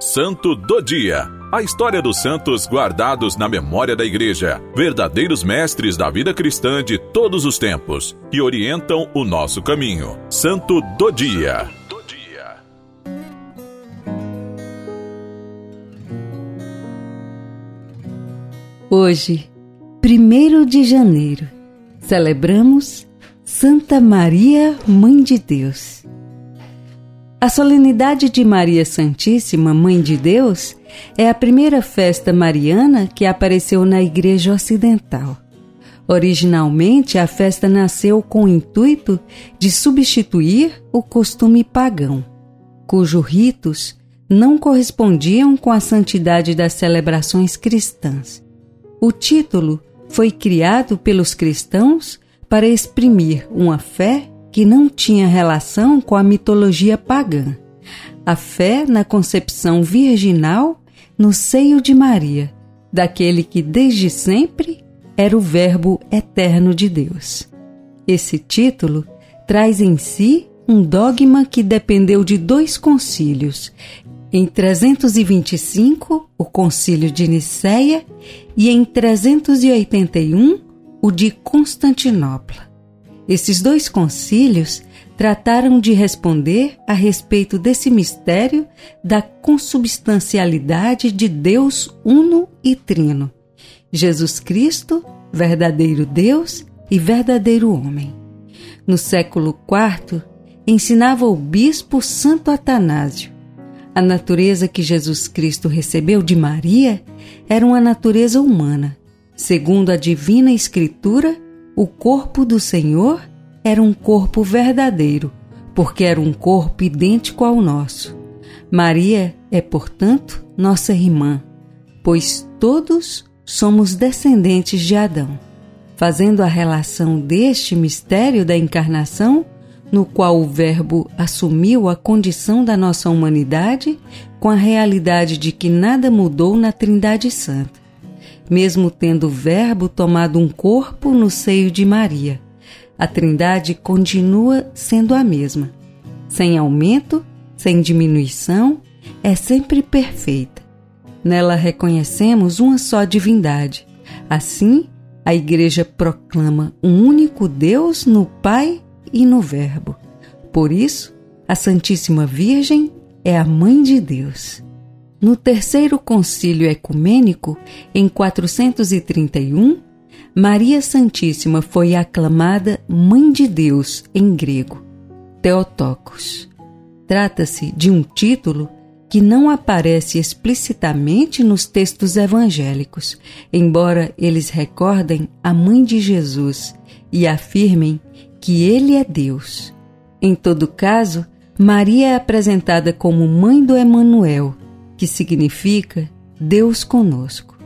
Santo do Dia. A história dos santos guardados na memória da Igreja, verdadeiros mestres da vida cristã de todos os tempos, que orientam o nosso caminho. Santo do Dia. Hoje, 1 de janeiro, celebramos Santa Maria, Mãe de Deus. A solenidade de Maria Santíssima, Mãe de Deus, é a primeira festa mariana que apareceu na Igreja Ocidental. Originalmente, a festa nasceu com o intuito de substituir o costume pagão, cujos ritos não correspondiam com a santidade das celebrações cristãs. O título foi criado pelos cristãos para exprimir uma fé que não tinha relação com a mitologia pagã, a fé na concepção virginal no seio de Maria, daquele que desde sempre era o Verbo eterno de Deus. Esse título traz em si um dogma que dependeu de dois concílios em 325, o Concílio de Nicéia, e em 381, o de Constantinopla. Esses dois concílios trataram de responder a respeito desse mistério da consubstancialidade de Deus uno e trino, Jesus Cristo, verdadeiro Deus e verdadeiro homem. No século IV, ensinava o bispo Santo Atanásio a natureza que Jesus Cristo recebeu de Maria era uma natureza humana. Segundo a divina Escritura, o corpo do Senhor era um corpo verdadeiro, porque era um corpo idêntico ao nosso. Maria é, portanto, nossa irmã, pois todos somos descendentes de Adão. Fazendo a relação deste mistério da encarnação no qual o Verbo assumiu a condição da nossa humanidade com a realidade de que nada mudou na Trindade Santa, mesmo tendo o Verbo tomado um corpo no seio de Maria. A Trindade continua sendo a mesma, sem aumento, sem diminuição, é sempre perfeita. Nela reconhecemos uma só divindade. Assim, a Igreja proclama um único Deus no Pai e no Verbo. Por isso, a Santíssima Virgem é a Mãe de Deus. No terceiro concílio ecumênico, em 431, Maria Santíssima foi aclamada Mãe de Deus em grego, Theotokos. Trata-se de um título que não aparece explicitamente nos textos evangélicos, embora eles recordem a Mãe de Jesus e afirmem que ele é Deus. Em todo caso, Maria é apresentada como mãe do Emanuel, que significa Deus conosco.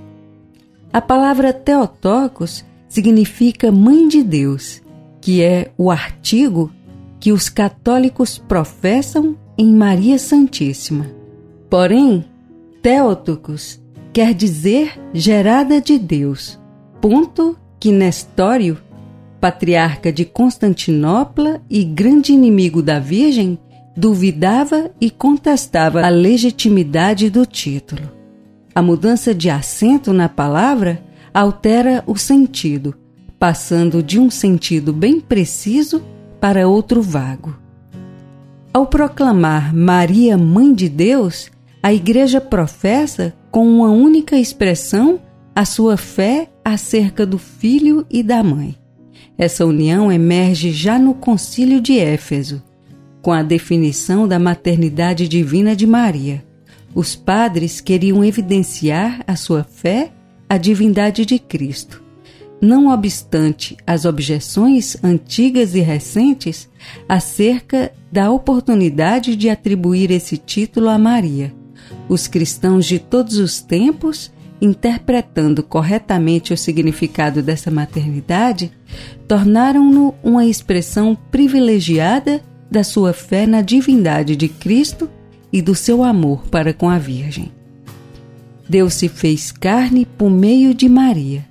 A palavra Theotokos significa mãe de Deus, que é o artigo que os católicos professam em Maria Santíssima. Porém, Theotokos quer dizer gerada de Deus, ponto que Nestório patriarca de Constantinopla e grande inimigo da Virgem, duvidava e contestava a legitimidade do título. A mudança de acento na palavra altera o sentido, passando de um sentido bem preciso para outro vago. Ao proclamar Maria Mãe de Deus, a Igreja professa com uma única expressão a sua fé acerca do Filho e da Mãe. Essa união emerge já no Concílio de Éfeso, com a definição da maternidade divina de Maria. Os padres queriam evidenciar a sua fé à divindade de Cristo. Não obstante as objeções antigas e recentes acerca da oportunidade de atribuir esse título a Maria, os cristãos de todos os tempos interpretando corretamente o significado dessa maternidade, tornaram-no uma expressão privilegiada da sua fé na divindade de Cristo e do seu amor para com a Virgem. Deus se fez carne por meio de Maria,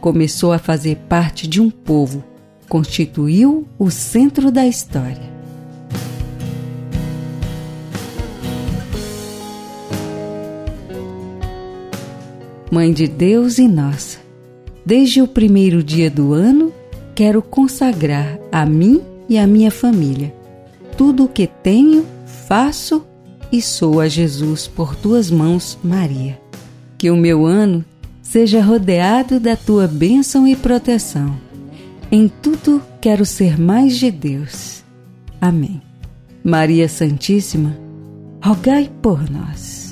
começou a fazer parte de um povo, constituiu o centro da história. Mãe de Deus e nossa, desde o primeiro dia do ano, quero consagrar a mim e a minha família. Tudo o que tenho, faço e sou a Jesus por tuas mãos, Maria. Que o meu ano seja rodeado da tua bênção e proteção. Em tudo quero ser mais de Deus. Amém. Maria Santíssima, rogai por nós.